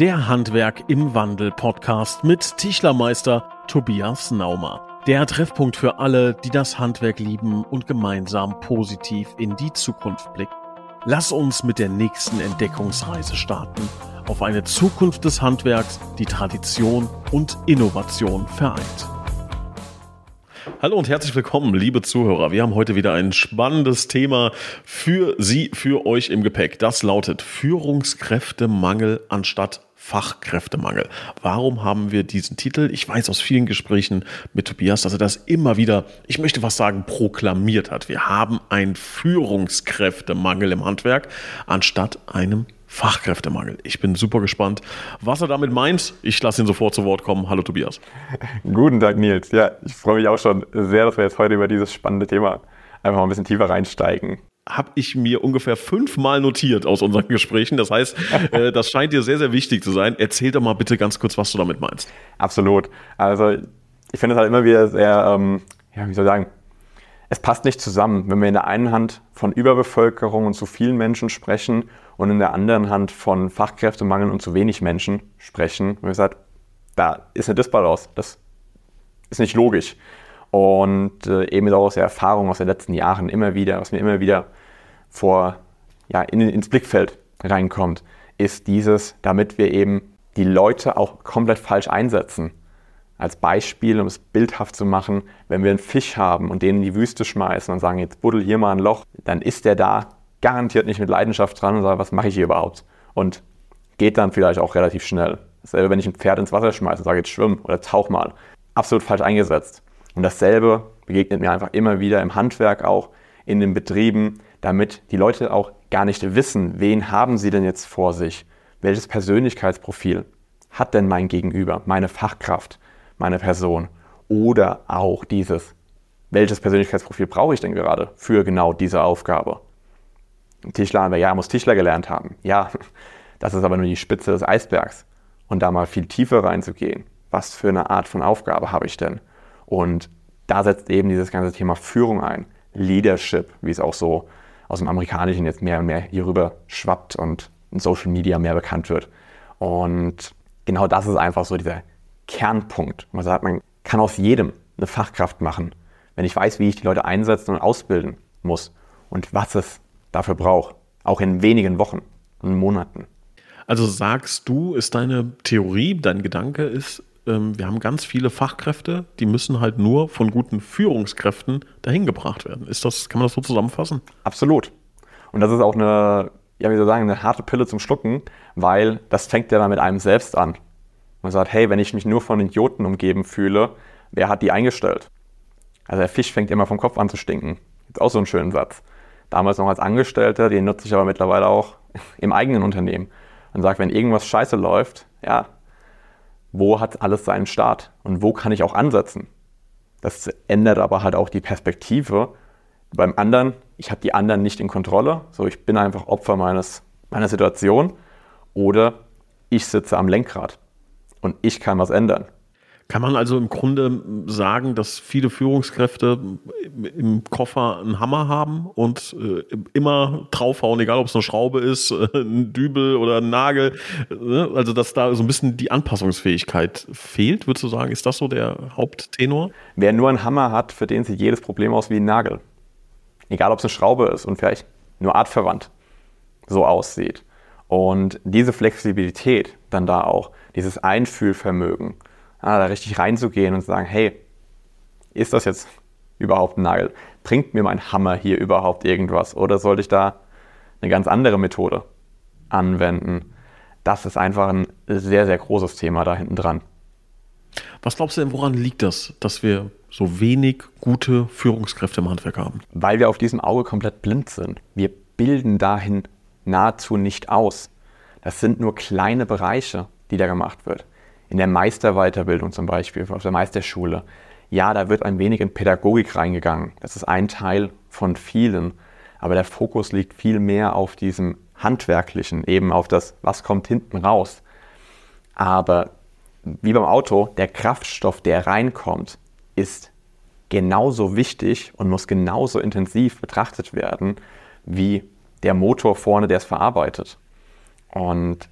Der Handwerk im Wandel Podcast mit Tischlermeister Tobias Naumer. Der Treffpunkt für alle, die das Handwerk lieben und gemeinsam positiv in die Zukunft blicken. Lass uns mit der nächsten Entdeckungsreise starten auf eine Zukunft des Handwerks, die Tradition und Innovation vereint. Hallo und herzlich willkommen, liebe Zuhörer. Wir haben heute wieder ein spannendes Thema für Sie, für euch im Gepäck. Das lautet Führungskräftemangel anstatt Fachkräftemangel. Warum haben wir diesen Titel? Ich weiß aus vielen Gesprächen mit Tobias, dass er das immer wieder, ich möchte was sagen, proklamiert hat. Wir haben einen Führungskräftemangel im Handwerk anstatt einem Fachkräftemangel. Ich bin super gespannt, was er damit meint. Ich lasse ihn sofort zu Wort kommen. Hallo Tobias. Guten Tag Nils. Ja, ich freue mich auch schon sehr, dass wir jetzt heute über dieses spannende Thema einfach mal ein bisschen tiefer reinsteigen habe ich mir ungefähr fünfmal notiert aus unseren Gesprächen. Das heißt, äh, das scheint dir sehr, sehr wichtig zu sein. Erzähl doch mal bitte ganz kurz, was du damit meinst. Absolut. Also ich finde es halt immer wieder sehr, ähm, ja, wie soll ich sagen, es passt nicht zusammen, wenn wir in der einen Hand von Überbevölkerung und zu vielen Menschen sprechen und in der anderen Hand von Fachkräftemangel und zu wenig Menschen sprechen. Und wir sagen, da ist eine Disbalance. Das ist nicht logisch. Und äh, eben aus der Erfahrung aus den letzten Jahren immer wieder, was mir immer wieder vor, ja, in, ins Blickfeld reinkommt, ist dieses, damit wir eben die Leute auch komplett falsch einsetzen. Als Beispiel, um es bildhaft zu machen, wenn wir einen Fisch haben und den in die Wüste schmeißen und sagen, jetzt buddel hier mal ein Loch, dann ist der da garantiert nicht mit Leidenschaft dran und sagt, was mache ich hier überhaupt? Und geht dann vielleicht auch relativ schnell. Dasselbe, wenn ich ein Pferd ins Wasser schmeiße und sage, jetzt schwimm oder tauch mal. Absolut falsch eingesetzt. Und dasselbe begegnet mir einfach immer wieder im Handwerk auch, in den Betrieben, damit die Leute auch gar nicht wissen, wen haben sie denn jetzt vor sich? Welches Persönlichkeitsprofil hat denn mein Gegenüber, meine Fachkraft, meine Person? Oder auch dieses, welches Persönlichkeitsprofil brauche ich denn gerade für genau diese Aufgabe? Tischler, ja, muss Tischler gelernt haben. Ja, das ist aber nur die Spitze des Eisbergs. Und da mal viel tiefer reinzugehen. Was für eine Art von Aufgabe habe ich denn? Und da setzt eben dieses ganze Thema Führung ein. Leadership, wie es auch so aus dem Amerikanischen jetzt mehr und mehr hierüber schwappt und in Social Media mehr bekannt wird. Und genau das ist einfach so dieser Kernpunkt. Man sagt, man kann aus jedem eine Fachkraft machen, wenn ich weiß, wie ich die Leute einsetzen und ausbilden muss und was es dafür braucht. Auch in wenigen Wochen und Monaten. Also sagst du, ist deine Theorie, dein Gedanke ist, ähm, wir haben ganz viele Fachkräfte, die müssen halt nur von guten Führungskräften dahin gebracht werden. Ist das, kann man das so zusammenfassen? Absolut. Und das ist auch eine, ja, wie soll ich sagen, eine harte Pille zum Schlucken, weil das fängt ja dann mit einem selbst an. Man sagt, hey, wenn ich mich nur von Idioten umgeben fühle, wer hat die eingestellt? Also der Fisch fängt immer vom Kopf an zu stinken. Ist auch so ein schöner Satz. Damals noch als Angestellter, den nutze ich aber mittlerweile auch im eigenen Unternehmen. Und sagt, wenn irgendwas scheiße läuft, ja, wo hat alles seinen Start und wo kann ich auch ansetzen. Das ändert aber halt auch die Perspektive. Beim anderen, ich habe die anderen nicht in Kontrolle, so ich bin einfach Opfer meines, meiner Situation oder ich sitze am Lenkrad und ich kann was ändern. Kann man also im Grunde sagen, dass viele Führungskräfte im Koffer einen Hammer haben und äh, immer draufhauen, egal ob es eine Schraube ist, äh, ein Dübel oder ein Nagel. Ne? Also dass da so ein bisschen die Anpassungsfähigkeit fehlt, würdest du sagen, ist das so der Haupttenor? Wer nur einen Hammer hat, für den sieht jedes Problem aus wie ein Nagel. Egal ob es eine Schraube ist und vielleicht nur artverwandt so aussieht. Und diese Flexibilität dann da auch, dieses Einfühlvermögen, ah, da richtig reinzugehen und zu sagen, hey, ist das jetzt überhaupt ein Nagel? Bringt mir mein Hammer hier überhaupt irgendwas? Oder sollte ich da eine ganz andere Methode anwenden? Das ist einfach ein sehr, sehr großes Thema da hinten dran. Was glaubst du denn, woran liegt das, dass wir so wenig gute Führungskräfte im Handwerk haben? Weil wir auf diesem Auge komplett blind sind. Wir bilden dahin nahezu nicht aus. Das sind nur kleine Bereiche, die da gemacht wird in der Meisterweiterbildung zum Beispiel, auf der Meisterschule, ja, da wird ein wenig in Pädagogik reingegangen. Das ist ein Teil von vielen. Aber der Fokus liegt viel mehr auf diesem Handwerklichen, eben auf das, was kommt hinten raus. Aber wie beim Auto, der Kraftstoff, der reinkommt, ist genauso wichtig und muss genauso intensiv betrachtet werden wie der Motor vorne, der es verarbeitet. Und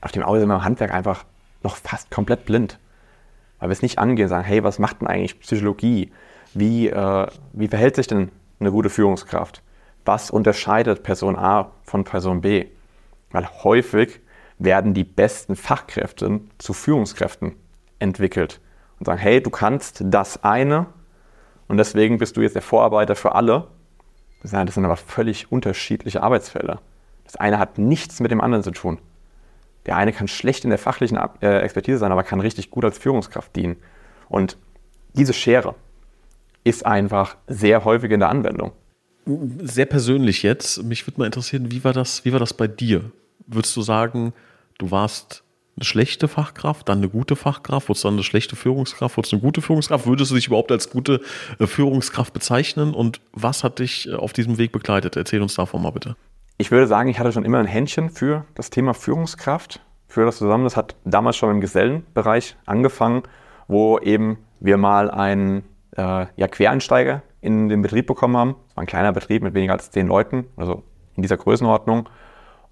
auf dem Auge sind wir im Handwerk einfach noch fast komplett blind. Weil wir es nicht angehen, sagen, hey, was macht denn eigentlich Psychologie? Wie, äh, wie verhält sich denn eine gute Führungskraft? Was unterscheidet Person A von Person B? Weil häufig werden die besten Fachkräfte zu Führungskräften entwickelt und sagen, hey, du kannst das eine und deswegen bist du jetzt der Vorarbeiter für alle. Das sind aber völlig unterschiedliche Arbeitsfelder. Das eine hat nichts mit dem anderen zu tun. Der eine kann schlecht in der fachlichen äh, Expertise sein, aber kann richtig gut als Führungskraft dienen. Und diese Schere ist einfach sehr häufig in der Anwendung. Sehr persönlich jetzt. Mich würde mal interessieren, wie war das, wie war das bei dir? Würdest du sagen, du warst eine schlechte Fachkraft, dann eine gute Fachkraft, wurdest dann eine schlechte Führungskraft, wurdest eine gute Führungskraft? Würdest du dich überhaupt als gute äh, Führungskraft bezeichnen? Und was hat dich äh, auf diesem Weg begleitet? Erzähl uns davon mal bitte. Ich würde sagen, ich hatte schon immer ein Händchen für das Thema Führungskraft, für das zusammen. Das hat damals schon im Gesellenbereich angefangen, wo eben wir mal einen äh, ja, Quereinsteiger in den Betrieb bekommen haben. Es war ein kleiner Betrieb mit weniger als zehn Leuten, also in dieser Größenordnung.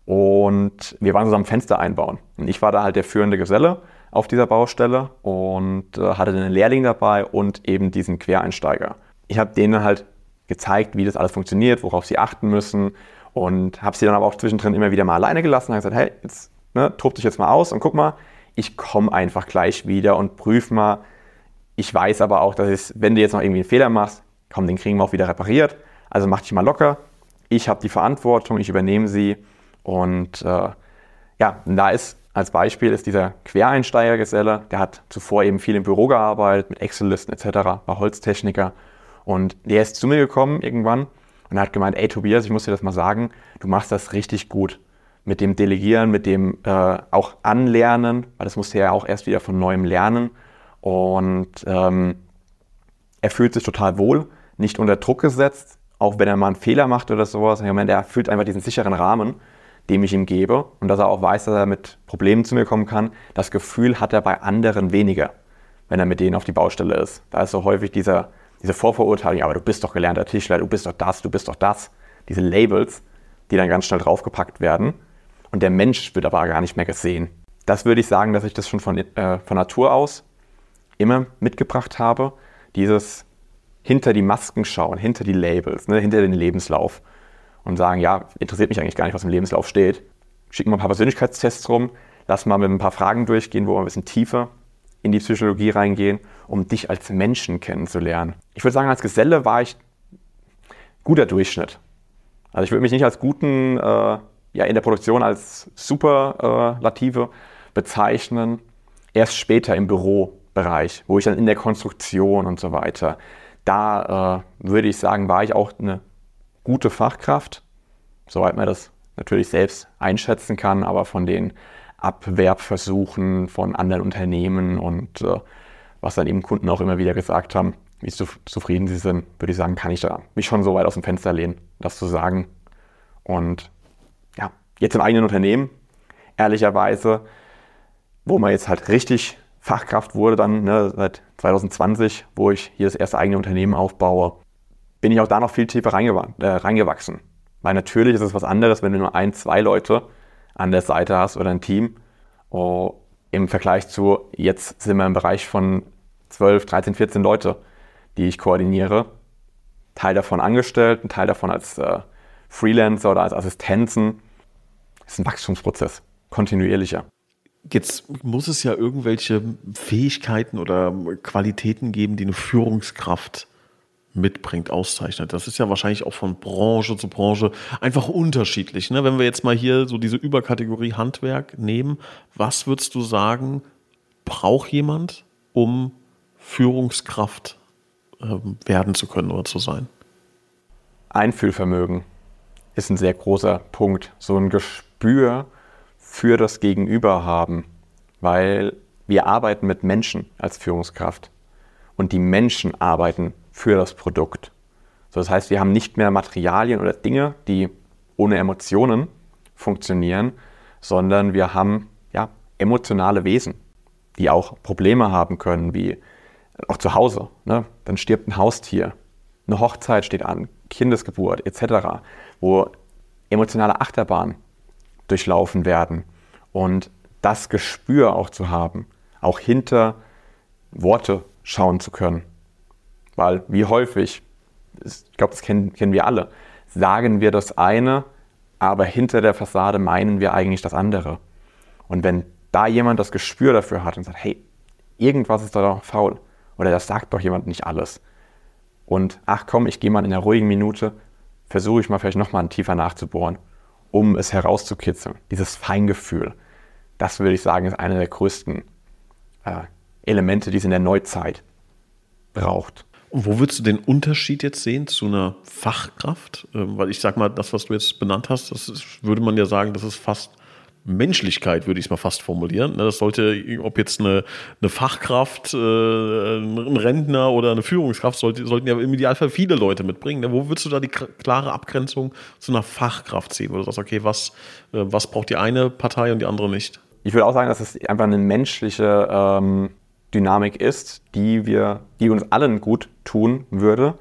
Und wir waren zusammen Fenster einbauen. Und ich war da halt der führende Geselle auf dieser Baustelle und äh, hatte einen Lehrling dabei und eben diesen Quereinsteiger. Ich habe denen halt gezeigt, wie das alles funktioniert, worauf sie achten müssen und habe sie dann aber auch zwischendrin immer wieder mal alleine gelassen und gesagt, hey, jetzt ne, tob dich jetzt mal aus und guck mal, ich komme einfach gleich wieder und prüf mal. Ich weiß aber auch, dass es, wenn du jetzt noch irgendwie einen Fehler machst, komm, den kriegen wir auch wieder repariert. Also mach dich mal locker. Ich habe die Verantwortung, ich übernehme sie und äh, ja, da ist als Beispiel ist dieser Quereinsteigergeselle, der hat zuvor eben viel im Büro gearbeitet, mit Excel-Listen etc., war Holztechniker. Und der ist zu mir gekommen irgendwann und hat gemeint, ey Tobias, ich muss dir das mal sagen, du machst das richtig gut. Mit dem Delegieren, mit dem äh, auch Anlernen, weil das musste er ja auch erst wieder von neuem lernen. Und ähm, er fühlt sich total wohl, nicht unter Druck gesetzt, auch wenn er mal einen Fehler macht oder sowas. Ich meine, er fühlt einfach diesen sicheren Rahmen dem ich ihm gebe und dass er auch weiß, dass er mit Problemen zu mir kommen kann. Das Gefühl hat er bei anderen weniger, wenn er mit denen auf die Baustelle ist. Da ist so häufig dieser, diese Vorverurteilung, aber du bist doch gelernter Tischler, du bist doch das, du bist doch das. Diese Labels, die dann ganz schnell draufgepackt werden. Und der Mensch wird aber gar nicht mehr gesehen. Das würde ich sagen, dass ich das schon von, äh, von Natur aus immer mitgebracht habe. Dieses hinter die Masken schauen, hinter die Labels, ne, hinter den Lebenslauf und sagen, ja, interessiert mich eigentlich gar nicht, was im Lebenslauf steht. Schicken wir ein paar Persönlichkeitstests rum, lass mal mit ein paar Fragen durchgehen, wo wir ein bisschen tiefer in die Psychologie reingehen, um dich als Menschen kennenzulernen. Ich würde sagen, als Geselle war ich guter Durchschnitt. Also ich würde mich nicht als guten, äh, ja, in der Produktion als Superlative äh, bezeichnen. Erst später im Bürobereich, wo ich dann in der Konstruktion und so weiter, da äh, würde ich sagen, war ich auch eine gute Fachkraft, soweit man das natürlich selbst einschätzen kann, aber von den Abwerbversuchen von anderen Unternehmen und äh, was dann eben Kunden auch immer wieder gesagt haben, wie zufrieden sie sind, würde ich sagen, kann ich da mich schon so weit aus dem Fenster lehnen, das zu sagen. Und ja, jetzt im eigenen Unternehmen, ehrlicherweise, wo man jetzt halt richtig Fachkraft wurde, dann ne, seit 2020, wo ich hier das erste eigene Unternehmen aufbaue, bin ich auch da noch viel tiefer äh, reingewachsen. Weil natürlich ist es was anderes, wenn du nur ein, zwei Leute an der Seite hast oder ein Team. Oh, Im Vergleich zu, jetzt sind wir im Bereich von 12, 13, 14 Leute, die ich koordiniere. Teil davon angestellt, ein Teil davon als äh, Freelancer oder als Assistenzen. Das ist ein Wachstumsprozess, kontinuierlicher. Jetzt muss es ja irgendwelche Fähigkeiten oder Qualitäten geben, die eine Führungskraft mitbringt, auszeichnet. Das ist ja wahrscheinlich auch von Branche zu Branche einfach unterschiedlich. Ne? Wenn wir jetzt mal hier so diese Überkategorie Handwerk nehmen, was würdest du sagen, braucht jemand, um Führungskraft äh, werden zu können oder zu sein? Einfühlvermögen ist ein sehr großer Punkt. So ein Gespür für das Gegenüber haben, weil wir arbeiten mit Menschen als Führungskraft und die Menschen arbeiten für das Produkt. So, das heißt, wir haben nicht mehr Materialien oder Dinge, die ohne Emotionen funktionieren, sondern wir haben ja, emotionale Wesen, die auch Probleme haben können, wie auch zu Hause. Ne? Dann stirbt ein Haustier, eine Hochzeit steht an, Kindesgeburt etc., wo emotionale Achterbahnen durchlaufen werden. Und das Gespür auch zu haben, auch hinter Worte schauen zu können. Weil wie häufig, ich glaube, das kennen, kennen wir alle, sagen wir das eine, aber hinter der Fassade meinen wir eigentlich das andere. Und wenn da jemand das Gespür dafür hat und sagt, hey, irgendwas ist da doch faul oder das sagt doch jemand nicht alles. Und ach komm, ich gehe mal in einer ruhigen Minute, versuche ich mal vielleicht nochmal tiefer nachzubohren, um es herauszukitzeln. Dieses Feingefühl, das würde ich sagen, ist einer der größten äh, Elemente, die es in der Neuzeit braucht. Und wo würdest du den Unterschied jetzt sehen zu einer Fachkraft? Ähm, weil ich sag mal, das, was du jetzt benannt hast, das ist, würde man ja sagen, das ist fast Menschlichkeit, würde ich es mal fast formulieren. Ne, das sollte, ob jetzt eine, eine Fachkraft, äh, ein Rentner oder eine Führungskraft, sollte, sollten ja im Idealfall viele Leute mitbringen. Ne, wo würdest du da die klare Abgrenzung zu einer Fachkraft sehen, wo du sagst, okay, was, äh, was braucht die eine Partei und die andere nicht? Ich würde auch sagen, dass es einfach eine menschliche ähm, Dynamik ist, die wir, die uns allen gut tun würde,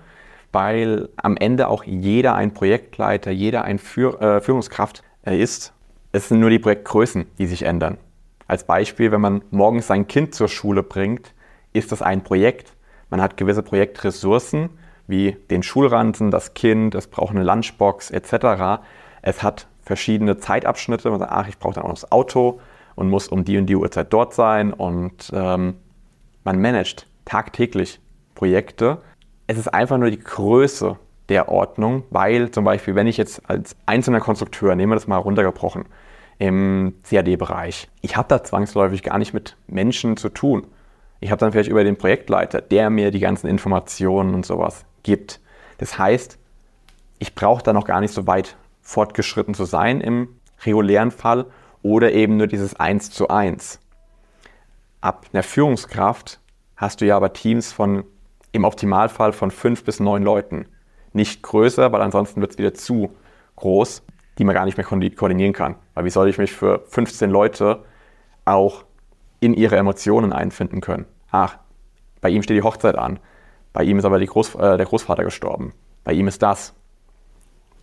weil am Ende auch jeder ein Projektleiter, jeder ein Führ äh, Führungskraft ist es sind nur die Projektgrößen, die sich ändern. Als Beispiel, wenn man morgens sein Kind zur Schule bringt, ist das ein Projekt. Man hat gewisse Projektressourcen, wie den Schulranzen, das Kind, es braucht eine Lunchbox etc. Es hat verschiedene Zeitabschnitte. Man sagt, ach, ich brauche dann auch noch das Auto und muss um die und die Uhrzeit dort sein. Und ähm, man managt tagtäglich Projekte. Es ist einfach nur die Größe der Ordnung, weil zum Beispiel, wenn ich jetzt als einzelner Konstrukteur, nehmen wir das mal runtergebrochen, im CAD-Bereich. Ich habe da zwangsläufig gar nicht mit Menschen zu tun. Ich habe dann vielleicht über den Projektleiter, der mir die ganzen Informationen und sowas gibt. Das heißt, ich brauche da noch gar nicht so weit fortgeschritten zu sein im regulären Fall oder eben nur dieses Eins zu eins. Ab einer Führungskraft hast du ja aber Teams von im Optimalfall von fünf bis neun Leuten. Nicht größer, weil ansonsten wird es wieder zu groß die man gar nicht mehr koordinieren kann. Weil wie soll ich mich für 15 Leute auch in ihre Emotionen einfinden können? Ach, bei ihm steht die Hochzeit an. Bei ihm ist aber Groß, äh, der Großvater gestorben. Bei ihm ist das.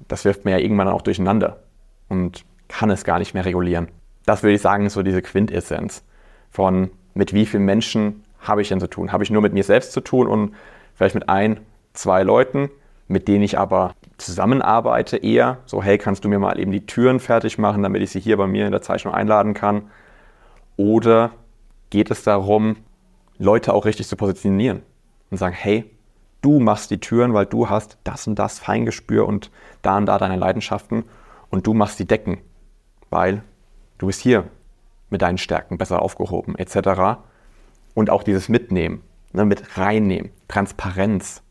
Das wirft mir ja irgendwann auch durcheinander und kann es gar nicht mehr regulieren. Das würde ich sagen, ist so diese Quintessenz von mit wie vielen Menschen habe ich denn zu tun? Habe ich nur mit mir selbst zu tun und vielleicht mit ein, zwei Leuten? Mit denen ich aber zusammenarbeite eher. So, hey, kannst du mir mal eben die Türen fertig machen, damit ich sie hier bei mir in der Zeichnung einladen kann? Oder geht es darum, Leute auch richtig zu positionieren und sagen, hey, du machst die Türen, weil du hast das und das Feingespür und da und da deine Leidenschaften und du machst die Decken, weil du bist hier mit deinen Stärken besser aufgehoben etc. Und auch dieses Mitnehmen, ne, mit reinnehmen, Transparenz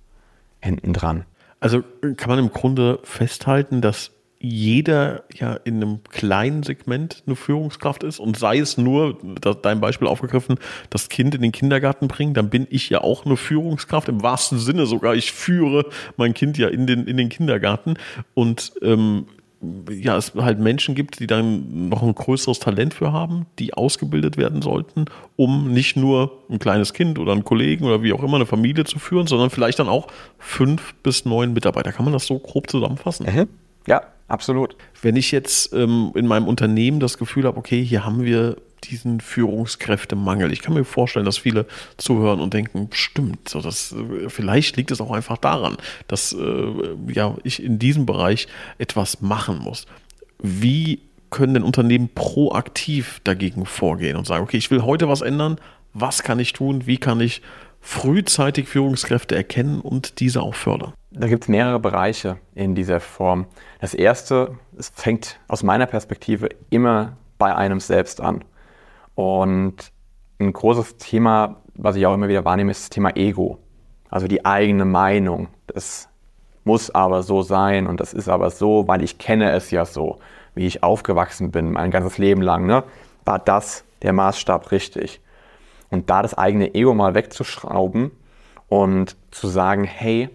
hinten dran. Also kann man im Grunde festhalten, dass jeder ja in einem kleinen Segment eine Führungskraft ist und sei es nur, dein Beispiel aufgegriffen, das Kind in den Kindergarten bringen, dann bin ich ja auch eine Führungskraft, im wahrsten Sinne sogar. Ich führe mein Kind ja in den, in den Kindergarten und ähm, ja, es halt Menschen gibt, die dann noch ein größeres Talent für haben, die ausgebildet werden sollten, um nicht nur ein kleines Kind oder einen Kollegen oder wie auch immer eine Familie zu führen, sondern vielleicht dann auch fünf bis neun Mitarbeiter. Kann man das so grob zusammenfassen? Mhm. Ja, absolut. Wenn ich jetzt ähm, in meinem Unternehmen das Gefühl habe, okay, hier haben wir diesen Führungskräftemangel. Ich kann mir vorstellen, dass viele zuhören und denken, stimmt, so das, äh, vielleicht liegt es auch einfach daran, dass äh, ja, ich in diesem Bereich etwas machen muss. Wie können denn Unternehmen proaktiv dagegen vorgehen und sagen, okay, ich will heute was ändern, was kann ich tun, wie kann ich frühzeitig Führungskräfte erkennen und diese auch fördern? Da gibt es mehrere Bereiche in dieser Form. Das erste, es fängt aus meiner Perspektive immer bei einem selbst an. Und ein großes Thema, was ich auch immer wieder wahrnehme, ist das Thema Ego. Also die eigene Meinung. Das muss aber so sein und das ist aber so, weil ich kenne es ja so, wie ich aufgewachsen bin, mein ganzes Leben lang. Ne? War das der Maßstab richtig? Und da das eigene Ego mal wegzuschrauben und zu sagen, hey,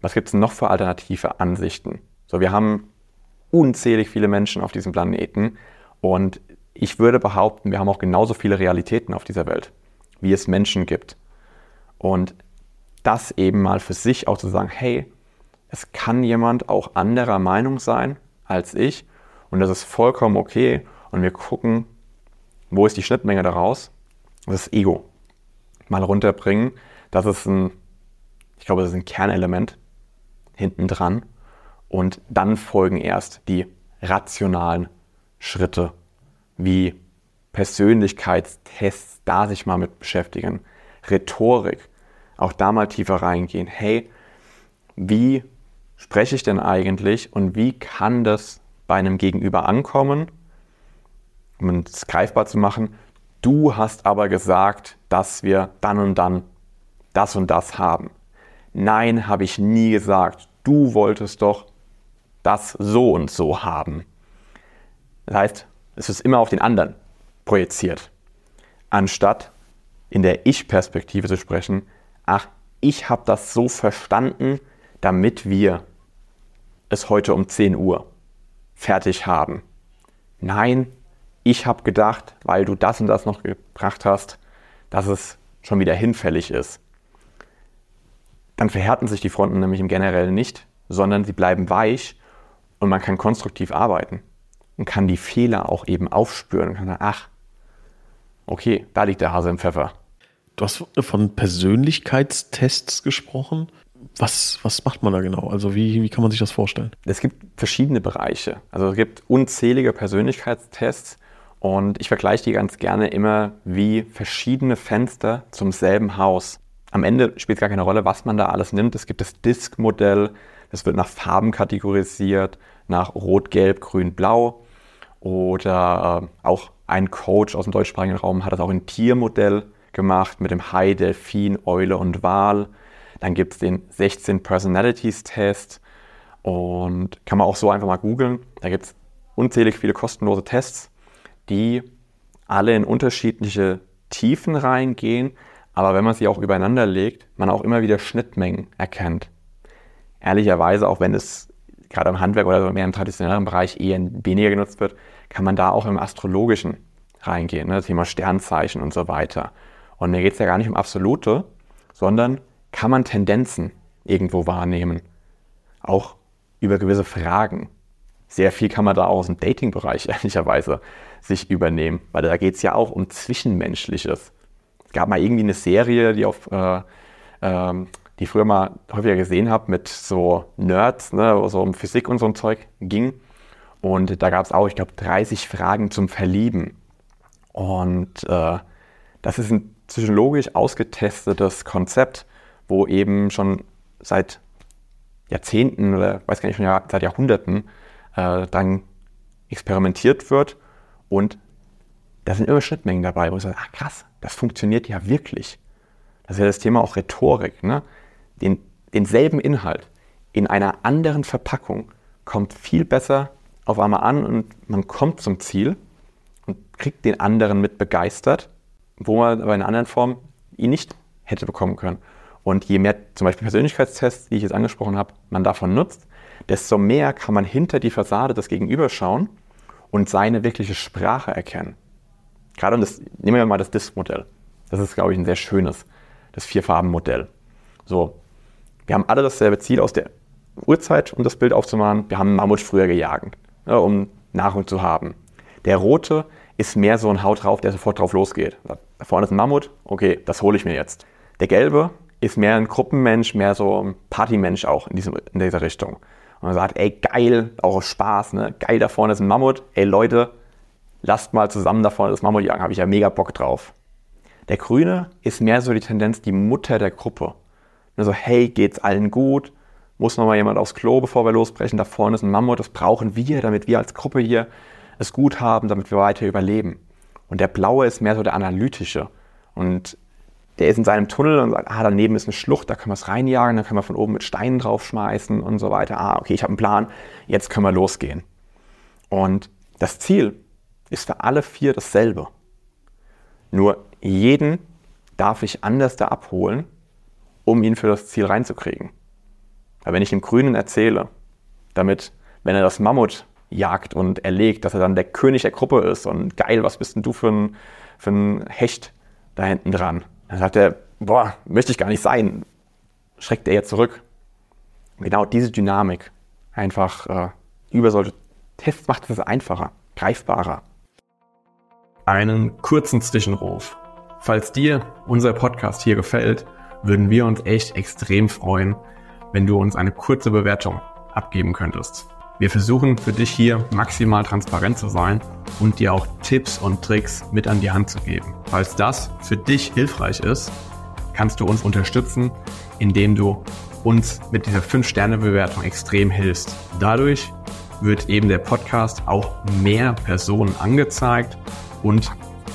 was gibt es noch für alternative Ansichten? So, wir haben unzählig viele Menschen auf diesem Planeten und ich würde behaupten, wir haben auch genauso viele Realitäten auf dieser Welt, wie es Menschen gibt. Und das eben mal für sich auch zu sagen, hey, es kann jemand auch anderer Meinung sein als ich und das ist vollkommen okay und wir gucken, Wo ist die Schnittmenge daraus? Das ist Ego. Mal runterbringen. Das ist ein, ich glaube, das ist ein Kernelement hinten dran. Und dann folgen erst die rationalen Schritte, wie Persönlichkeitstests, da sich mal mit beschäftigen, Rhetorik, auch da mal tiefer reingehen. Hey, wie spreche ich denn eigentlich und wie kann das bei einem Gegenüber ankommen, um es greifbar zu machen? Du hast aber gesagt, dass wir dann und dann das und das haben. Nein, habe ich nie gesagt. Du wolltest doch das so und so haben. Das heißt, es ist immer auf den anderen projiziert, anstatt in der Ich-Perspektive zu sprechen, ach, ich habe das so verstanden, damit wir es heute um 10 Uhr fertig haben. Nein, ich habe gedacht, weil du das und das noch gebracht hast, dass es schon wieder hinfällig ist. Dann verhärten sich die Fronten nämlich im Generellen nicht, sondern sie bleiben weich und man kann konstruktiv arbeiten und kann die Fehler auch eben aufspüren und kann sagen, ach, okay, da liegt der Hase im Pfeffer. Du hast von Persönlichkeitstests gesprochen. Was, was macht man da genau? Also wie, wie kann man sich das vorstellen? Es gibt verschiedene Bereiche. Also es gibt unzählige Persönlichkeitstests und ich vergleiche die ganz gerne immer wie verschiedene Fenster zum selben Haus. Am Ende spielt es gar keine Rolle, was man da alles nimmt. Es gibt das Disk-Modell, das wird nach Farben kategorisiert, nach Rot, Gelb, Grün, Blau. Oder äh, auch ein Coach aus dem deutschsprachigen Raum hat das auch in Tiermodell gemacht mit dem Hai, Delfin, Eule und Wal. Dann gibt es den 16 Personalities Test und kann man auch so einfach mal googeln. Da gibt es unzählig viele kostenlose Tests, die alle in unterschiedliche Tiefen reingehen, aber wenn man sie auch übereinander legt, man auch immer wieder Schnittmengen erkennt. Ehrlicherweise, auch wenn es gerade im Handwerk oder mehr im traditionellen Bereich eher weniger genutzt wird, kann man da auch im Astrologischen reingehen, ne? das Thema Sternzeichen und so weiter. Und mir geht es ja gar nicht um Absolute, sondern kann man Tendenzen irgendwo wahrnehmen. Auch über gewisse Fragen. Sehr viel kann man da auch aus dem Dating-Bereich ehrlicherweise sich übernehmen, weil da geht es ja auch um Zwischenmenschliches. Es gab mal irgendwie eine Serie, die auf äh, ähm, die ich früher mal häufiger gesehen habe mit so Nerds, ne, so um Physik und so ein Zeug ging. Und da gab es auch, ich glaube, 30 Fragen zum Verlieben. Und äh, das ist ein psychologisch ausgetestetes Konzept, wo eben schon seit Jahrzehnten oder weiß gar nicht, schon seit Jahrhunderten äh, dann experimentiert wird. Und da sind immer Schnittmengen dabei, wo ich sage, ach krass, das funktioniert ja wirklich. Das ist ja das Thema auch Rhetorik. Ne? Den, denselben Inhalt in einer anderen Verpackung kommt viel besser auf einmal an und man kommt zum Ziel und kriegt den anderen mit begeistert, wo man aber in einer anderen Form ihn nicht hätte bekommen können. Und je mehr zum Beispiel Persönlichkeitstests, die ich jetzt angesprochen habe, man davon nutzt, desto mehr kann man hinter die Fassade des Gegenübers schauen und seine wirkliche Sprache erkennen. Gerade das, nehmen wir mal das Disk-Modell. Das ist, glaube ich, ein sehr schönes, das Vierfarben-Modell. So, wir haben alle dasselbe Ziel aus der Uhrzeit, um das Bild aufzumachen. Wir haben Mammut früher gejagt, ja, um Nahrung zu haben. Der rote ist mehr so ein Haut drauf, der sofort drauf losgeht. Da vorne ist ein Mammut, okay, das hole ich mir jetzt. Der gelbe ist mehr ein Gruppenmensch, mehr so ein Partymensch auch in, diesem, in dieser Richtung. Und er sagt, ey, geil, auch Spaß, ne? geil, da vorne ist ein Mammut, ey Leute, lasst mal zusammen da vorne das Mammut jagen, habe ich ja mega Bock drauf. Der grüne ist mehr so die Tendenz, die Mutter der Gruppe. Also, hey, geht's allen gut? Muss noch mal jemand aufs Klo, bevor wir losbrechen? Da vorne ist ein Mammut, das brauchen wir, damit wir als Gruppe hier es gut haben, damit wir weiter überleben. Und der blaue ist mehr so der analytische. Und der ist in seinem Tunnel und sagt, ah, daneben ist eine Schlucht, da können wir es reinjagen, dann können wir von oben mit Steinen draufschmeißen und so weiter. Ah, okay, ich habe einen Plan, jetzt können wir losgehen. Und das Ziel ist für alle vier dasselbe. Nur jeden darf ich anders da abholen um ihn für das Ziel reinzukriegen. Aber wenn ich dem Grünen erzähle, damit, wenn er das Mammut jagt und erlegt, dass er dann der König der Gruppe ist und geil, was bist denn du für ein, für ein Hecht da hinten dran? Dann sagt er, boah, möchte ich gar nicht sein. Schreckt er jetzt zurück. genau diese Dynamik einfach äh, über solche Tests macht es einfacher, greifbarer. einen kurzen Zwischenruf. Falls dir unser Podcast hier gefällt, würden wir uns echt extrem freuen, wenn du uns eine kurze Bewertung abgeben könntest. Wir versuchen für dich hier maximal transparent zu sein und dir auch Tipps und Tricks mit an die Hand zu geben. Falls das für dich hilfreich ist, kannst du uns unterstützen, indem du uns mit dieser 5-Sterne-Bewertung extrem hilfst. Dadurch wird eben der Podcast auch mehr Personen angezeigt und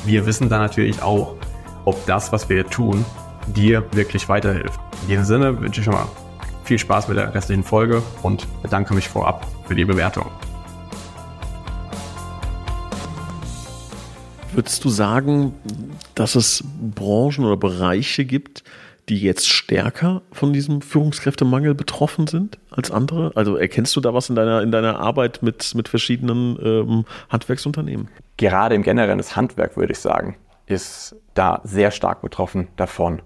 wir wissen dann natürlich auch, ob das, was wir tun, dir wirklich weiterhilft. In diesem Sinne wünsche ich schon mal viel Spaß mit der restlichen Folge und bedanke mich vorab für die Bewertung. Würdest du sagen, dass es Branchen oder Bereiche gibt, die jetzt stärker von diesem Führungskräftemangel betroffen sind als andere? Also erkennst du da was in deiner, in deiner Arbeit mit, mit verschiedenen ähm, Handwerksunternehmen? Gerade im generellen das Handwerk, würde ich sagen, ist da sehr stark betroffen davon.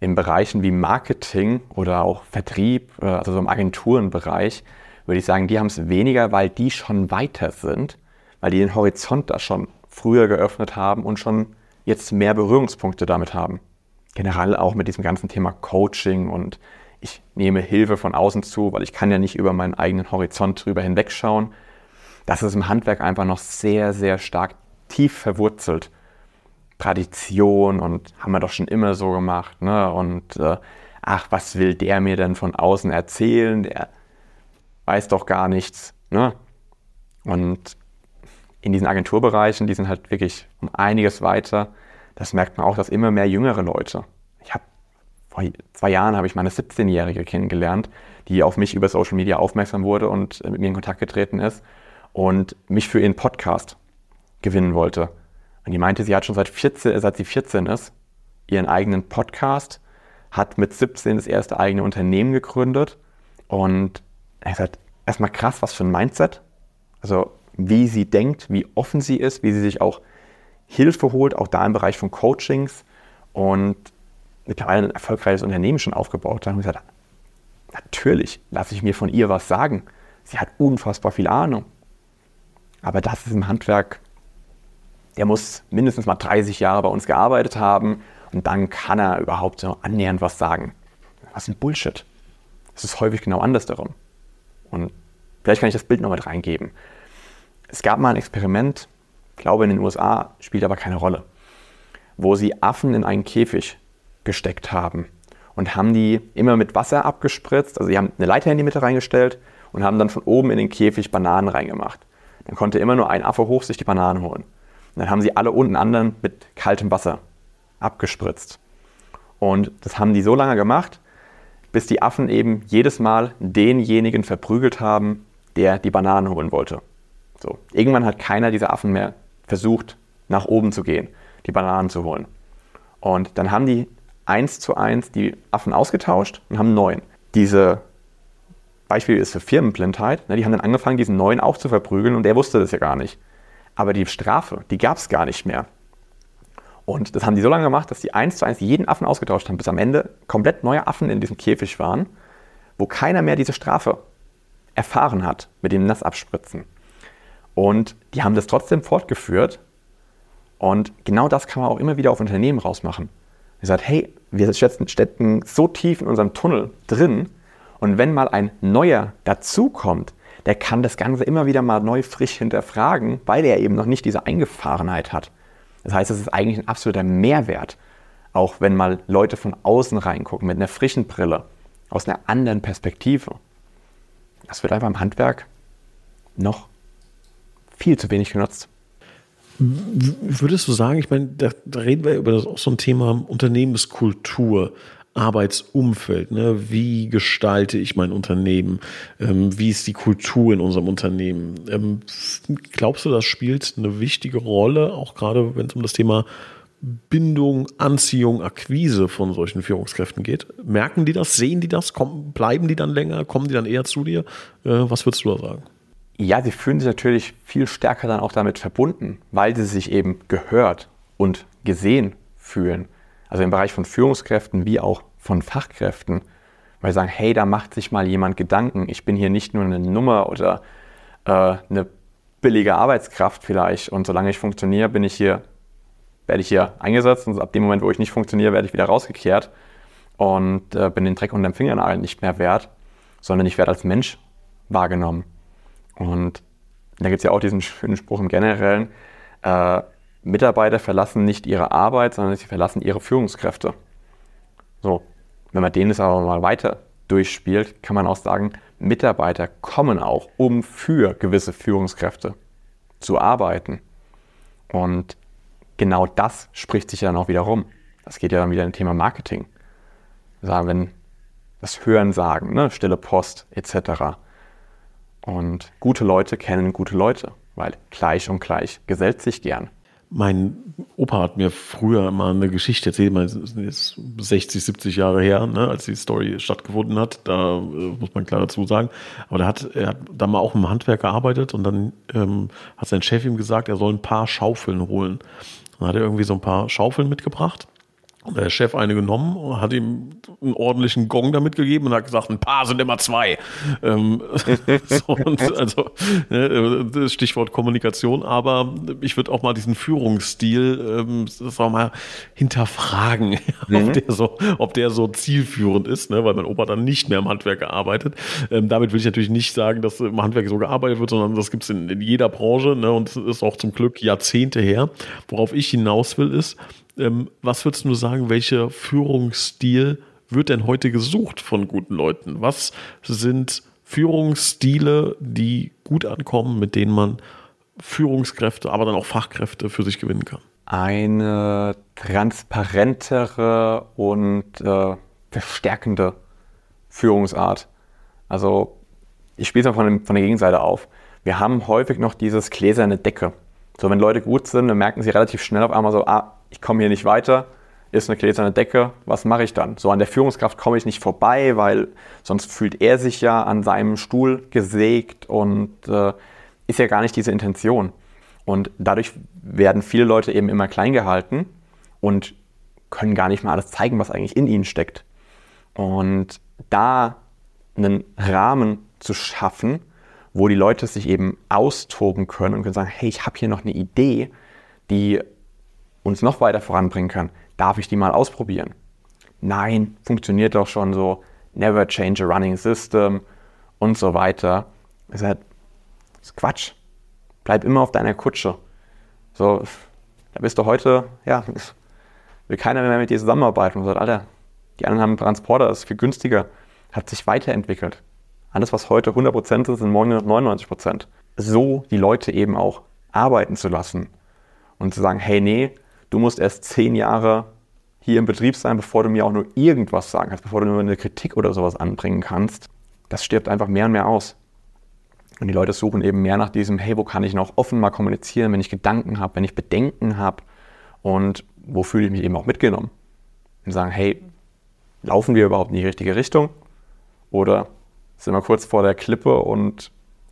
In Bereichen wie Marketing oder auch Vertrieb, äh, also so im Agenturenbereich, würde ich sagen, die haben es weniger, weil die schon weiter sind, weil die den Horizont da schon früher geöffnet haben und schon jetzt mehr Berührungspunkte damit haben generell auch mit diesem ganzen Thema Coaching und ich nehme Hilfe von außen zu, weil ich kann ja nicht über meinen eigenen Horizont drüber hinwegschauen. Das ist im Handwerk einfach noch sehr, sehr stark tief verwurzelt. Tradition und haben wir doch schon immer so gemacht. Ne? Und äh, ach, was will der mir denn von außen erzählen? Der weiß doch gar nichts. Ne? Und in diesen Agenturbereichen, die sind halt wirklich um einiges weiter das merkt man auch, dass immer mehr jüngere Leute. Ich habe vor zwei Jahren habe ich meine 17-Jährige kennengelernt, die auf mich über Social Media aufmerksam wurde und mit mir in Kontakt getreten ist und mich für ihren Podcast gewinnen wollte. Und die meinte, sie hat schon seit 14, seit sie 14 ist, ihren eigenen Podcast, hat mit 17 das erste eigene Unternehmen gegründet und er sagt, erstmal krass, was für ein Mindset. Also wie sie denkt, wie offen sie ist, wie sie sich auch Hilfe holt, auch da im Bereich von Coachings und mittlerweile ein erfolgreiches Unternehmen schon aufgebaut hat. Und gesagt, natürlich lasse ich mir von ihr was sagen. Sie hat unfassbar viel Ahnung. Aber das ist im Handwerk, der muss mindestens mal 30 Jahre bei uns gearbeitet haben und dann kann er überhaupt so annähernd was sagen. Was ein Bullshit. Es ist häufig genau andersherum. Und vielleicht kann ich das Bild noch mit reingeben. Es gab mal ein Experiment, ich glaube in den USA spielt aber keine Rolle, wo sie Affen in einen Käfig gesteckt haben und haben die immer mit Wasser abgespritzt. Also sie haben eine Leiter in die Mitte reingestellt und haben dann von oben in den Käfig Bananen reingemacht. Dann konnte immer nur ein Affe hoch sich die Bananen holen. Und dann haben sie alle unten anderen mit kaltem Wasser abgespritzt. Und das haben die so lange gemacht, bis die Affen eben jedes Mal denjenigen verprügelt haben, der die Bananen holen wollte. So. Irgendwann hat keiner dieser Affen mehr versucht, nach oben zu gehen, die Bananen zu holen. Und dann haben die eins zu eins die Affen ausgetauscht und haben neun. Diese Beispiel ist für Firmenblindheit. Ne, die haben dann angefangen, diesen neuen auch zu verprügeln und der wusste das ja gar nicht. Aber die Strafe, die gab es gar nicht mehr. Und das haben die so lange gemacht, dass die eins zu eins jeden Affen ausgetauscht haben, bis am Ende komplett neue Affen in diesem Käfig waren, wo keiner mehr diese Strafe erfahren hat mit dem Nassabspritzen. Und die haben das trotzdem fortgeführt. Und genau das kann man auch immer wieder auf Unternehmen rausmachen. Er sagt, hey, wir stecken so tief in unserem Tunnel drin. Und wenn mal ein neuer dazukommt, der kann das Ganze immer wieder mal neu frisch hinterfragen, weil er eben noch nicht diese Eingefahrenheit hat. Das heißt, es ist eigentlich ein absoluter Mehrwert, auch wenn mal Leute von außen reingucken, mit einer frischen Brille, aus einer anderen Perspektive. Das wird einfach im Handwerk noch viel zu wenig genutzt. Würdest du sagen, ich meine, da, reden wir über das, auch so ein Thema Unternehmenskultur, Arbeitsumfeld. Ne? Wie gestalte ich mein Unternehmen? Ähm, wie ist die Kultur in unserem Unternehmen? Ähm, glaubst du, das spielt eine wichtige Rolle, auch gerade wenn es um das Thema Bindung, Anziehung, Akquise von solchen Führungskräften geht? Merken die das? Sehen die das? Kommen, bleiben die dann länger? Kommen die dann eher zu dir? Äh, was würdest du da sagen? Ja, sie fühlen sich natürlich viel stärker dann auch damit verbunden, weil sie sich eben gehört und gesehen fühlen. Also im Bereich von Führungskräften wie auch von Fachkräften, weil sie sagen, hey, da macht sich mal jemand Gedanken. Ich bin hier nicht nur eine Nummer oder äh, eine billige Arbeitskraft vielleicht. Und solange ich funktioniere, bin ich hier, werde ich hier eingesetzt und ab dem Moment, wo ich nicht funktioniere, werde ich wieder rausgekehrt und äh, bin den Dreck unter dem Fingernagel nicht mehr wert, sondern ich werde als Mensch wahrgenommen. Und da gibt es ja auch diesen schönen Spruch im Generellen, äh, Mitarbeiter verlassen nicht ihre Arbeit, sondern sie verlassen ihre Führungskräfte. So, wenn man den jetzt aber mal weiter durchspielt, kann man auch sagen, Mitarbeiter kommen auch, um für gewisse Führungskräfte zu arbeiten. Und genau das spricht sich dann auch wieder rum. Das geht ja dann wieder im Thema Marketing. Sagen, wenn das Hören sagen, ne, stille Post etc. Und gute Leute kennen gute Leute, weil gleich und gleich gesellt sich gern. Mein Opa hat mir früher mal eine Geschichte erzählt, ist jetzt 60, 70 Jahre her, ne, als die Story stattgefunden hat. Da äh, muss man klar dazu sagen. Aber der hat, er hat da mal auch im Handwerk gearbeitet und dann ähm, hat sein Chef ihm gesagt, er soll ein paar Schaufeln holen. Dann hat er irgendwie so ein paar Schaufeln mitgebracht der Chef eine genommen und hat ihm einen ordentlichen Gong damit gegeben und hat gesagt, ein paar sind immer zwei. Ähm, so, also ne, Stichwort Kommunikation, aber ich würde auch mal diesen Führungsstil ähm, sagen mal hinterfragen, mhm. ob, der so, ob der so zielführend ist, ne, weil mein Opa dann nicht mehr im Handwerk gearbeitet. Ähm, damit will ich natürlich nicht sagen, dass im Handwerk so gearbeitet wird, sondern das gibt es in, in, jeder Branche ne, und es ist auch zum Glück Jahrzehnte her. Worauf ich hinaus will, ist, ähm, was würdest du sagen, welcher Führungsstil wird denn heute gesucht von guten Leuten? Was sind Führungsstile, die gut ankommen, mit denen man Führungskräfte, aber dann auch Fachkräfte für sich gewinnen kann? Eine transparentere und äh, verstärkende Führungsart. Also ich spiele es mal von, von der Gegenseite auf. Wir haben häufig noch dieses gläserne Decke. So, wenn Leute gut sind, dann merken sie relativ schnell auf einmal so, ah, ich komme hier nicht weiter, ist eine gläserne Decke, was mache ich dann? So an der Führungskraft komme ich nicht vorbei, weil sonst fühlt er sich ja an seinem Stuhl gesägt und äh, ist ja gar nicht diese Intention. Und dadurch werden viele Leute eben immer klein gehalten und können gar nicht mal alles zeigen, was eigentlich in ihnen steckt. Und da einen Rahmen zu schaffen, wo die Leute sich eben austoben können und können sagen, hey, ich habe hier noch eine Idee, die uns noch weiter voranbringen kann, darf ich die mal ausprobieren? Nein, funktioniert doch schon so, never change a running system und so weiter. Das ist, halt, das ist Quatsch. Bleib immer auf deiner Kutsche. So, da bist du heute, ja, will keiner mehr mit dir zusammenarbeiten und sagt, Alter, die anderen haben einen Transporter, ist viel günstiger, hat sich weiterentwickelt. Alles, was heute 100% ist, sind morgen 99%. So die Leute eben auch arbeiten zu lassen und zu sagen, hey, nee, du musst erst zehn Jahre hier im Betrieb sein, bevor du mir auch nur irgendwas sagen kannst, bevor du nur eine Kritik oder sowas anbringen kannst. Das stirbt einfach mehr und mehr aus. Und die Leute suchen eben mehr nach diesem, hey, wo kann ich noch offen mal kommunizieren, wenn ich Gedanken habe, wenn ich Bedenken habe und wo fühle ich mich eben auch mitgenommen. Und sagen, hey, laufen wir überhaupt in die richtige Richtung? Oder sind wir kurz vor der Klippe und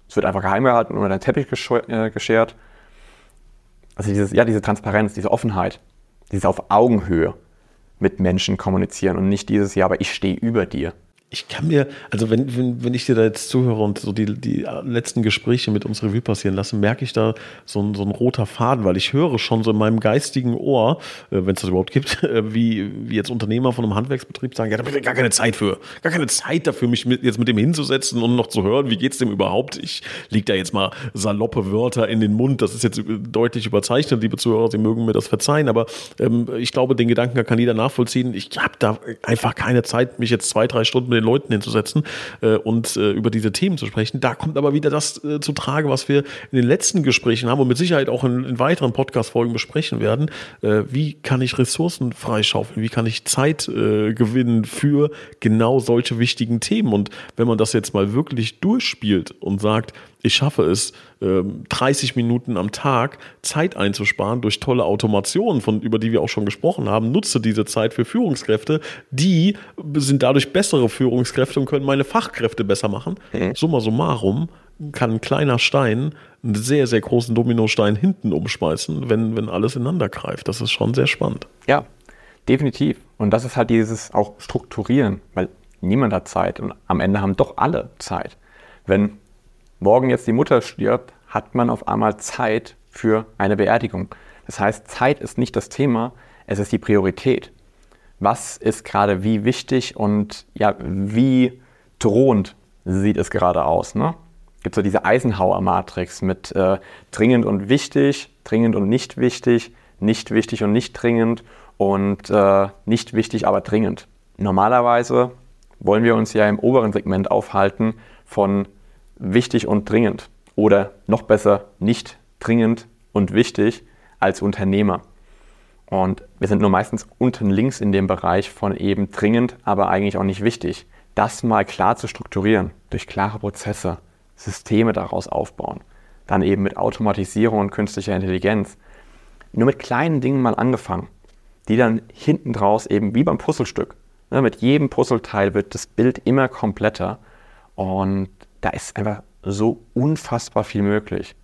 es wird einfach geheim gehalten unter den Teppich äh, geschert? Also dieses, ja, diese Transparenz, diese Offenheit, dieses auf Augenhöhe mit Menschen kommunizieren und nicht dieses, ja, aber ich stehe über dir ich kann mir, also wenn, wenn, wenn ich dir da jetzt zuhöre und so die, die letzten Gespräche mit uns Revue passieren lasse, merke ich da so ein, so ein roter Faden, weil ich höre schon so in meinem geistigen Ohr, äh, wenn es das überhaupt gibt, äh, wie, wie jetzt Unternehmer von einem Handwerksbetrieb sagen, ja, da habe ich gar keine Zeit für, gar keine Zeit dafür, mich mit, jetzt mit dem hinzusetzen und noch zu hören, wie geht's dem überhaupt? Ich leg da jetzt mal saloppe Wörter in den Mund, das ist jetzt deutlich überzeichnet, liebe Zuhörer, Sie mögen mir das verzeihen, aber ähm, ich glaube, den Gedanken kann jeder nachvollziehen. Ich habe da einfach keine Zeit, mich jetzt zwei, drei Stunden mit den Leuten hinzusetzen äh, und äh, über diese Themen zu sprechen. Da kommt aber wieder das äh, zu Trage, was wir in den letzten Gesprächen haben und mit Sicherheit auch in, in weiteren Podcast-Folgen besprechen werden. Äh, wie kann ich Ressourcen freischaufeln? Wie kann ich Zeit äh, gewinnen für genau solche wichtigen Themen? Und wenn man das jetzt mal wirklich durchspielt und sagt, ich schaffe es, 30 ähm, Minuten am Tag Zeit einzusparen durch tolle Automationen, von, über die wir auch schon gesprochen haben, nutze diese Zeit für Führungskräfte. Die sind dadurch bessere Führungskräfte und können meine Fachkräfte besser machen. Mhm. Summa summarum kann ein kleiner Stein einen sehr, sehr großen Dominostein hinten umschmeißen, wenn, wenn alles ineinander greift. Das ist schon sehr spannend. Ja, definitiv. Und das ist halt dieses auch Strukturieren, weil niemand hat Zeit und am Ende haben doch alle Zeit. Wenn morgen jetzt die Mutter stirbt, hat man auf einmal Zeit für eine Beerdigung. Das heißt, Zeit ist nicht das Thema, es ist die Priorität. Was ist gerade wie wichtig und ja, wie drohend sieht es gerade aus? Ne? Gibt so diese Eisenhower-Matrix mit äh, dringend und wichtig, dringend und nicht wichtig, nicht wichtig und nicht dringend und äh, nicht wichtig, aber dringend. Normalerweise wollen wir uns ja im oberen Segment aufhalten von wichtig und dringend oder noch besser nicht dringend und wichtig als Unternehmer. Und wir sind nur meistens unten links in dem Bereich von eben dringend, aber eigentlich auch nicht wichtig. Das mal klar zu strukturieren, durch klare Prozesse, Systeme daraus aufbauen, dann eben mit Automatisierung und künstlicher Intelligenz. Nur mit kleinen Dingen mal angefangen, die dann hinten draus eben wie beim Puzzlestück. Ne, mit jedem Puzzleteil wird das Bild immer kompletter und da ist einfach so unfassbar viel möglich.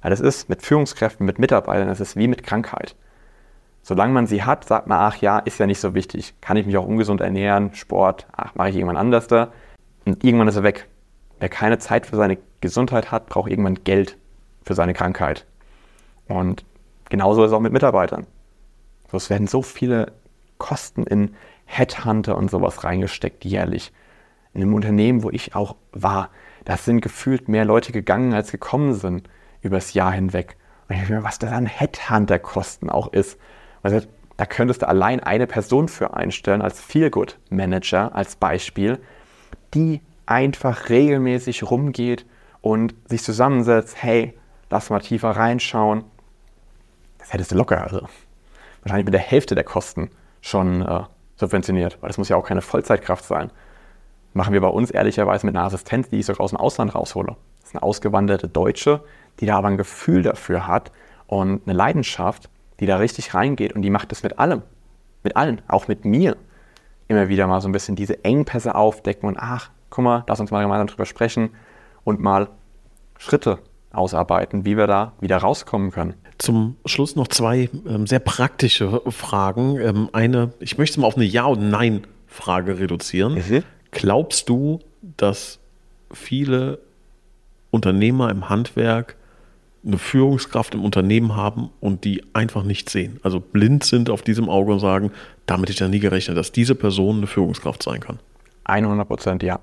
Weil das ist mit Führungskräften, mit Mitarbeitern, das ist wie mit Krankheit. Solange man sie hat, sagt man, ach ja, ist ja nicht so wichtig. Kann ich mich auch ungesund ernähren, Sport, ach, mache ich irgendwann anders da. Und irgendwann ist er weg. Wer keine Zeit für seine Gesundheit hat, braucht irgendwann Geld für seine Krankheit. Und genauso ist es auch mit Mitarbeitern. es werden so viele Kosten in Headhunter und sowas reingesteckt jährlich. In einem Unternehmen, wo ich auch war, da sind gefühlt mehr Leute gegangen, als gekommen sind übers Jahr hinweg. Und ich mir, was das an Headhunter-Kosten auch ist. Also, da könntest du allein eine Person für einstellen als Feelgood-Manager als Beispiel, die einfach regelmäßig rumgeht und sich zusammensetzt, hey, lass mal tiefer reinschauen. Das hättest du locker, also wahrscheinlich mit der Hälfte der Kosten schon äh, subventioniert, weil das muss ja auch keine Vollzeitkraft sein. Machen wir bei uns ehrlicherweise mit einer Assistenz, die ich sogar aus dem Ausland raushole. Das ist eine ausgewanderte Deutsche, die da aber ein Gefühl dafür hat und eine Leidenschaft, die da richtig reingeht und die macht das mit allem. Mit allen, auch mit mir. Immer wieder mal so ein bisschen diese Engpässe aufdecken und ach, guck mal, lass uns mal gemeinsam drüber sprechen und mal Schritte ausarbeiten, wie wir da wieder rauskommen können. Zum Schluss noch zwei ähm, sehr praktische Fragen. Ähm, eine, ich möchte mal auf eine Ja- und Nein-Frage reduzieren. Mhm. Glaubst du, dass viele Unternehmer im Handwerk eine Führungskraft im Unternehmen haben und die einfach nicht sehen. Also blind sind auf diesem Auge und sagen, damit ich ja nie gerechnet, dass diese Person eine Führungskraft sein kann. 100 Prozent, ja.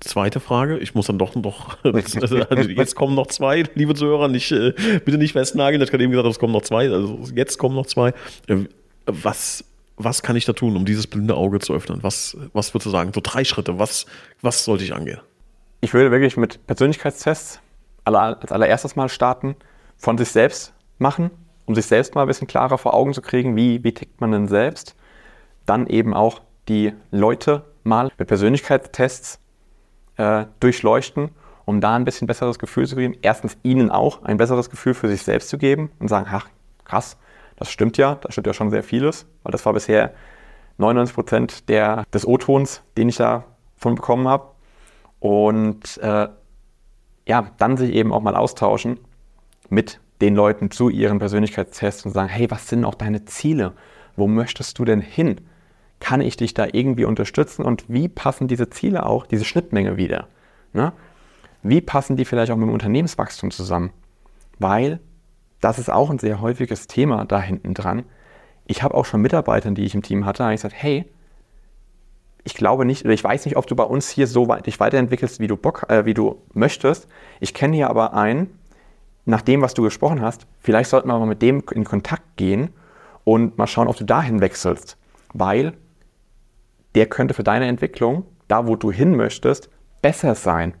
Zweite Frage, ich muss dann doch noch, also jetzt kommen noch zwei, liebe Zuhörer, nicht, äh, bitte nicht festnageln, ich habe eben gesagt, es kommen noch zwei, also jetzt kommen noch zwei. Äh, was, was kann ich da tun, um dieses blinde Auge zu öffnen? Was, was würdest du sagen? So drei Schritte, was, was sollte ich angehen? Ich würde wirklich mit Persönlichkeitstests als allererstes mal starten, von sich selbst machen, um sich selbst mal ein bisschen klarer vor Augen zu kriegen, wie, wie tickt man denn selbst. Dann eben auch die Leute mal mit Persönlichkeitstests äh, durchleuchten, um da ein bisschen besseres Gefühl zu geben. Erstens ihnen auch ein besseres Gefühl für sich selbst zu geben und sagen, ach krass, das stimmt ja, da stimmt ja schon sehr vieles, weil das war bisher 99 Prozent des O-Tons, den ich da von bekommen habe. Und äh, ja, dann sich eben auch mal austauschen mit den Leuten zu ihren Persönlichkeitstests und sagen, hey, was sind auch deine Ziele? Wo möchtest du denn hin? Kann ich dich da irgendwie unterstützen? Und wie passen diese Ziele auch, diese Schnittmenge wieder? Ne? Wie passen die vielleicht auch mit dem Unternehmenswachstum zusammen? Weil das ist auch ein sehr häufiges Thema da hinten dran. Ich habe auch schon Mitarbeitern, die ich im Team hatte, ich gesagt, hey, ich glaube nicht, oder ich weiß nicht, ob du bei uns hier so weit dich weiterentwickelst, wie du Bock, äh, wie du möchtest. Ich kenne hier aber einen, nach dem, was du gesprochen hast, vielleicht sollten wir mal mit dem in Kontakt gehen und mal schauen, ob du dahin wechselst. Weil der könnte für deine Entwicklung, da wo du hin möchtest, besser sein.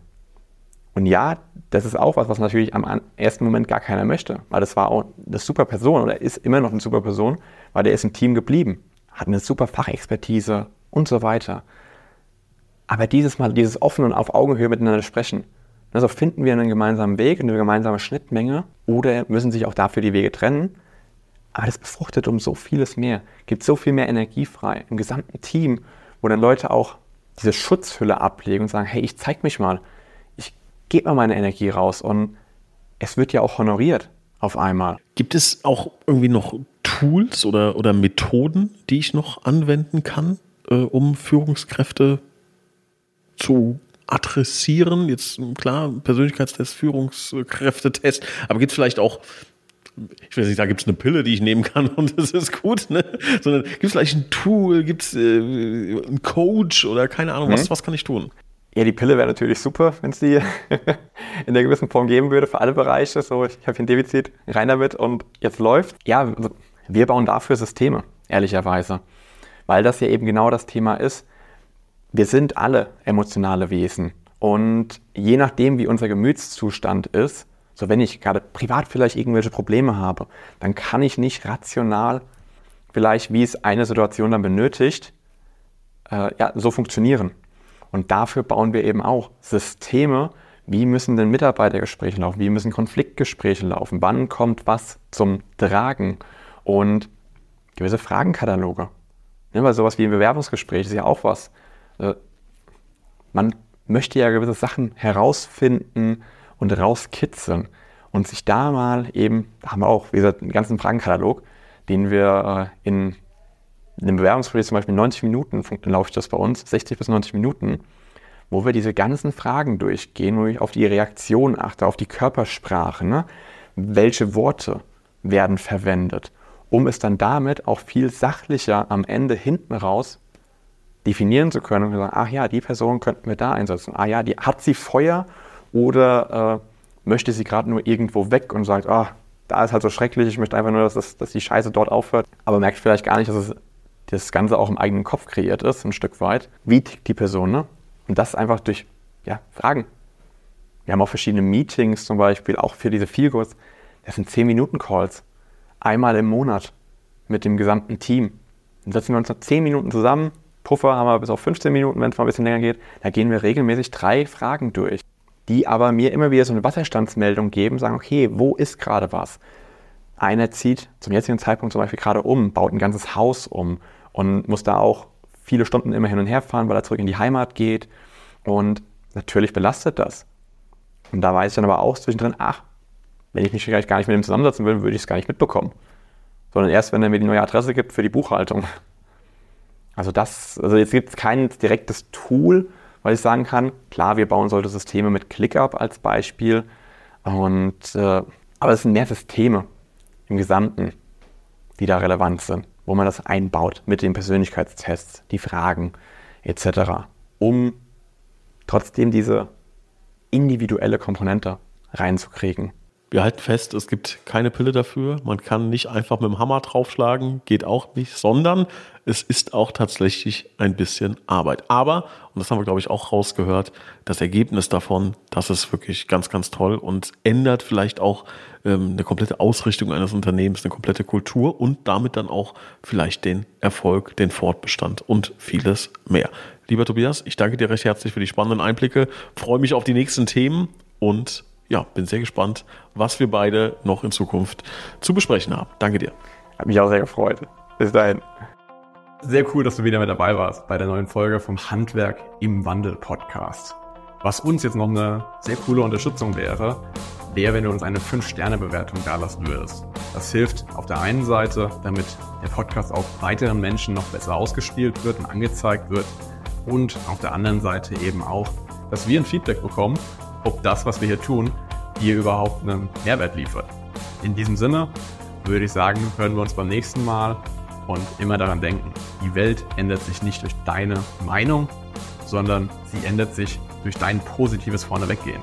Und ja, das ist auch was, was natürlich am ersten Moment gar keiner möchte. Weil das war auch eine super Person oder ist immer noch eine super Person, weil der ist im Team geblieben. Hat eine super Fachexpertise, und so weiter. Aber dieses Mal, dieses offen und auf Augenhöhe miteinander sprechen. Also finden wir einen gemeinsamen Weg, eine gemeinsame Schnittmenge oder müssen sich auch dafür die Wege trennen. Aber das befruchtet um so vieles mehr, gibt so viel mehr Energie frei im gesamten Team, wo dann Leute auch diese Schutzhülle ablegen und sagen, hey, ich zeig mich mal, gebe mal meine Energie raus und es wird ja auch honoriert auf einmal. Gibt es auch irgendwie noch Tools oder, oder Methoden, die ich noch anwenden kann, äh, um Führungskräfte zu adressieren? Jetzt klar, Persönlichkeitstest, Führungskräftetest, aber gibt es vielleicht auch ich weiß nicht, da gibt es eine Pille, die ich nehmen kann und das ist gut, ne? Sondern gibt es vielleicht ein Tool, gibt es äh, einen Coach oder keine Ahnung, was, mhm. was kann ich tun? Ja, die Pille wäre natürlich super, wenn es die in der gewissen Form geben würde für alle Bereiche. So, ich habe hier ein Defizit, rein damit und jetzt läuft. Ja, wir bauen dafür Systeme, ehrlicherweise. Weil das ja eben genau das Thema ist. Wir sind alle emotionale Wesen. Und je nachdem, wie unser Gemütszustand ist, so wenn ich gerade privat vielleicht irgendwelche Probleme habe, dann kann ich nicht rational vielleicht, wie es eine Situation dann benötigt, äh, ja, so funktionieren. Und dafür bauen wir eben auch Systeme, wie müssen denn Mitarbeitergespräche laufen, wie müssen Konfliktgespräche laufen, wann kommt was zum Tragen? Und gewisse Fragenkataloge. Ne, weil sowas wie ein Bewerbungsgespräch ist ja auch was. Äh, man möchte ja gewisse Sachen herausfinden und rauskitzeln. Und sich da mal eben, da haben wir auch, wie gesagt, einen ganzen Fragenkatalog, den wir äh, in einem Bewerbungsgespräch zum Beispiel 90 Minuten laufe ich das bei uns, 60 bis 90 Minuten, wo wir diese ganzen Fragen durchgehen, wo ich auf die Reaktion achte, auf die Körpersprache, ne? welche Worte werden verwendet, um es dann damit auch viel sachlicher am Ende hinten raus definieren zu können und sagen, ach ja, die Person könnten wir da einsetzen. Ah ja, die hat sie Feuer oder äh, möchte sie gerade nur irgendwo weg und sagt, ah, da ist halt so schrecklich, ich möchte einfach nur, dass, das, dass die Scheiße dort aufhört, aber merkt vielleicht gar nicht, dass es das Ganze auch im eigenen Kopf kreiert ist, ein Stück weit. Wie tickt die Person, ne? Und das einfach durch ja, Fragen. Wir haben auch verschiedene Meetings zum Beispiel, auch für diese Feelgoods. Das sind 10-Minuten-Calls. Einmal im Monat mit dem gesamten Team. Dann setzen wir uns noch 10 Minuten zusammen. Puffer haben wir bis auf 15 Minuten, wenn es mal ein bisschen länger geht. Da gehen wir regelmäßig drei Fragen durch, die aber mir immer wieder so eine Wasserstandsmeldung geben, sagen, okay, wo ist gerade was? Einer zieht zum jetzigen Zeitpunkt zum Beispiel gerade um, baut ein ganzes Haus um und muss da auch viele Stunden immer hin und her fahren, weil er zurück in die Heimat geht. Und natürlich belastet das. Und da weiß ich dann aber auch zwischendrin, ach, wenn ich mich vielleicht gar nicht mit ihm zusammensetzen will, würde ich es gar nicht mitbekommen. Sondern erst, wenn er mir die neue Adresse gibt für die Buchhaltung. Also das, also jetzt gibt es kein direktes Tool, weil ich sagen kann, klar, wir bauen solche Systeme mit ClickUp als Beispiel. Und, äh, aber es sind mehr Systeme im Gesamten, die da relevant sind wo man das einbaut mit den Persönlichkeitstests, die Fragen etc., um trotzdem diese individuelle Komponente reinzukriegen. Wir halten fest, es gibt keine Pille dafür. Man kann nicht einfach mit dem Hammer draufschlagen, geht auch nicht, sondern es ist auch tatsächlich ein bisschen Arbeit. Aber, und das haben wir, glaube ich, auch rausgehört, das Ergebnis davon, das ist wirklich ganz, ganz toll und ändert vielleicht auch ähm, eine komplette Ausrichtung eines Unternehmens, eine komplette Kultur und damit dann auch vielleicht den Erfolg, den Fortbestand und vieles mehr. Lieber Tobias, ich danke dir recht herzlich für die spannenden Einblicke, freue mich auf die nächsten Themen und ja, bin sehr gespannt, was wir beide noch in Zukunft zu besprechen haben. Danke dir. Hat mich auch sehr gefreut. Bis dahin. Sehr cool, dass du wieder mit dabei warst bei der neuen Folge vom Handwerk im Wandel Podcast. Was uns jetzt noch eine sehr coole Unterstützung wäre, wäre, wenn du uns eine 5-Sterne-Bewertung dalassen würdest. Das hilft auf der einen Seite, damit der Podcast auch weiteren Menschen noch besser ausgespielt wird und angezeigt wird. Und auf der anderen Seite eben auch, dass wir ein Feedback bekommen, ob das, was wir hier tun, dir überhaupt einen Mehrwert liefert. In diesem Sinne würde ich sagen, hören wir uns beim nächsten Mal und immer daran denken, die Welt ändert sich nicht durch deine Meinung, sondern sie ändert sich durch dein positives Vorneweggehen.